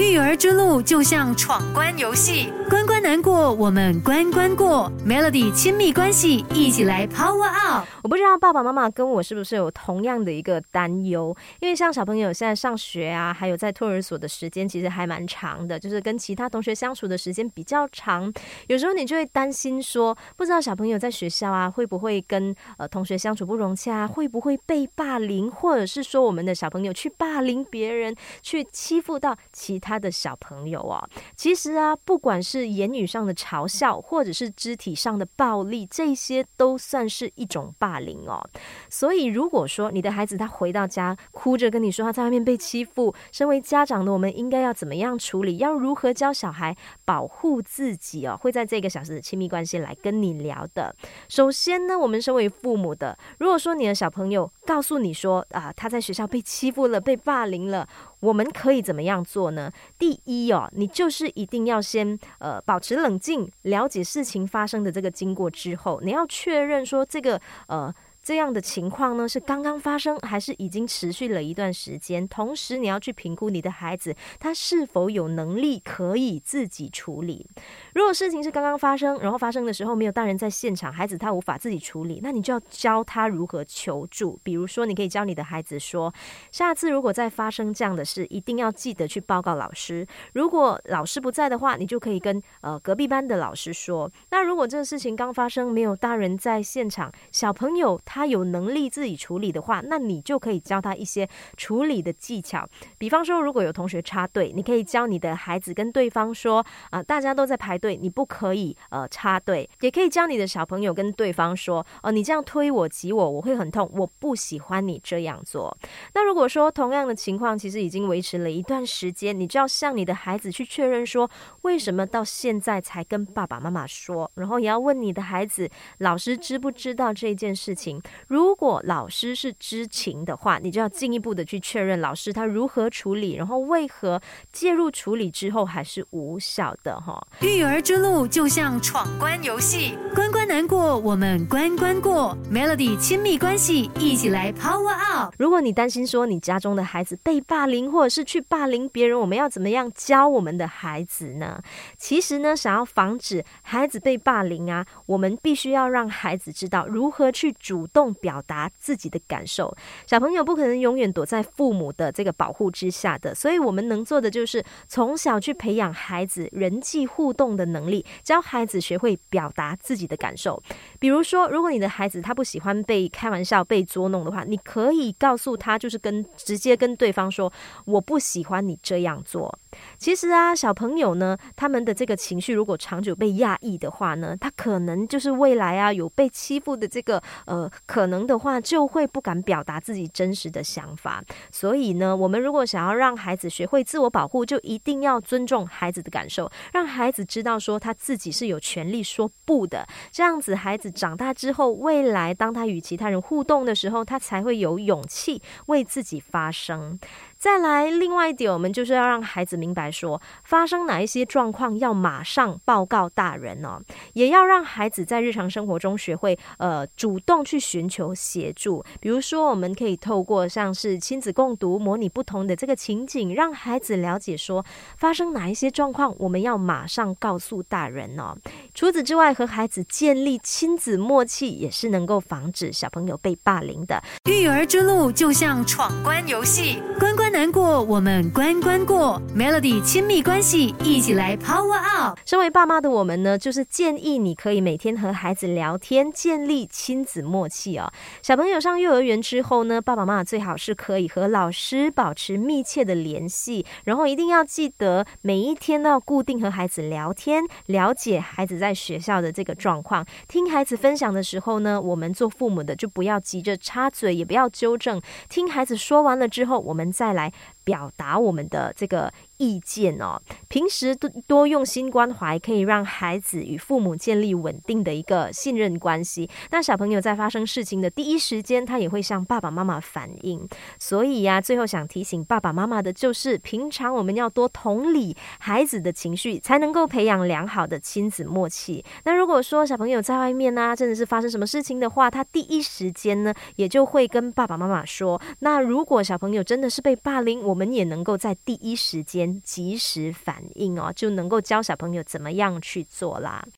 育儿之路就像闯关游戏，关关难过，我们关关过。Melody 亲密关系，一起来 Power Up。我不知道爸爸妈妈跟我是不是有同样的一个担忧，因为像小朋友现在上学啊，还有在托儿所的时间其实还蛮长的，就是跟其他同学相处的时间比较长。有时候你就会担心说，不知道小朋友在学校啊会不会跟呃同学相处不融洽，会不会被霸凌，或者是说我们的小朋友去霸凌别人，去欺负到其。他的小朋友哦，其实啊，不管是言语上的嘲笑，或者是肢体上的暴力，这些都算是一种霸凌哦。所以，如果说你的孩子他回到家哭着跟你说他在外面被欺负，身为家长的我们应该要怎么样处理？要如何教小孩保护自己哦？会在这个小时的亲密关系来跟你聊的。首先呢，我们身为父母的，如果说你的小朋友告诉你说啊，他在学校被欺负了，被霸凌了。我们可以怎么样做呢？第一哦，你就是一定要先呃保持冷静，了解事情发生的这个经过之后，你要确认说这个呃。这样的情况呢，是刚刚发生，还是已经持续了一段时间？同时，你要去评估你的孩子他是否有能力可以自己处理。如果事情是刚刚发生，然后发生的时候没有大人在现场，孩子他无法自己处理，那你就要教他如何求助。比如说，你可以教你的孩子说：下次如果再发生这样的事，一定要记得去报告老师。如果老师不在的话，你就可以跟呃隔壁班的老师说。那如果这个事情刚发生，没有大人在现场，小朋友。他有能力自己处理的话，那你就可以教他一些处理的技巧。比方说，如果有同学插队，你可以教你的孩子跟对方说：“啊，大家都在排队，你不可以呃插队。”也可以教你的小朋友跟对方说：“哦，你这样推我挤我，我会很痛，我不喜欢你这样做。”那如果说同样的情况其实已经维持了一段时间，你就要向你的孩子去确认说：“为什么到现在才跟爸爸妈妈说？”然后也要问你的孩子：“老师知不知道这件事情？”如果老师是知情的话，你就要进一步的去确认老师他如何处理，然后为何介入处理之后还是无效的哈。育儿之路就像闯关游戏，关关难过，我们关关过。Melody 亲密关系，一起来 Power Up。如果你担心说你家中的孩子被霸凌，或者是去霸凌别人，我们要怎么样教我们的孩子呢？其实呢，想要防止孩子被霸凌啊，我们必须要让孩子知道如何去主。动表达自己的感受，小朋友不可能永远躲在父母的这个保护之下的，所以我们能做的就是从小去培养孩子人际互动的能力，教孩子学会表达自己的感受。比如说，如果你的孩子他不喜欢被开玩笑、被捉弄的话，你可以告诉他，就是跟直接跟对方说：“我不喜欢你这样做。”其实啊，小朋友呢，他们的这个情绪如果长久被压抑的话呢，他可能就是未来啊有被欺负的这个呃。可能的话，就会不敢表达自己真实的想法。所以呢，我们如果想要让孩子学会自我保护，就一定要尊重孩子的感受，让孩子知道说他自己是有权利说不的。这样子，孩子长大之后，未来当他与其他人互动的时候，他才会有勇气为自己发声。再来，另外一点，我们就是要让孩子明白说，发生哪一些状况要马上报告大人哦，也要让孩子在日常生活中学会呃主动去寻求协助。比如说，我们可以透过像是亲子共读，模拟不同的这个情景，让孩子了解说发生哪一些状况，我们要马上告诉大人哦。除此之外，和孩子建立亲子默契，也是能够防止小朋友被霸凌的。育儿之路就像闯关游戏，关关。难过，我们关关过。Melody 亲密关系，一起来 Power Up。身为爸妈的我们呢，就是建议你可以每天和孩子聊天，建立亲子默契哦。小朋友上幼儿园之后呢，爸爸妈妈最好是可以和老师保持密切的联系，然后一定要记得每一天都要固定和孩子聊天，了解孩子在在学校的这个状况。听孩子分享的时候呢，我们做父母的就不要急着插嘴，也不要纠正。听孩子说完了之后，我们再来。表达我们的这个。意见哦，平时多多用心关怀，可以让孩子与父母建立稳定的一个信任关系。那小朋友在发生事情的第一时间，他也会向爸爸妈妈反映。所以呀，最后想提醒爸爸妈妈的就是，平常我们要多同理孩子的情绪，才能够培养良好的亲子默契。那如果说小朋友在外面呢，真的是发生什么事情的话，他第一时间呢，也就会跟爸爸妈妈说。那如果小朋友真的是被霸凌，我我们也能够在第一时间及时反应哦，就能够教小朋友怎么样去做啦。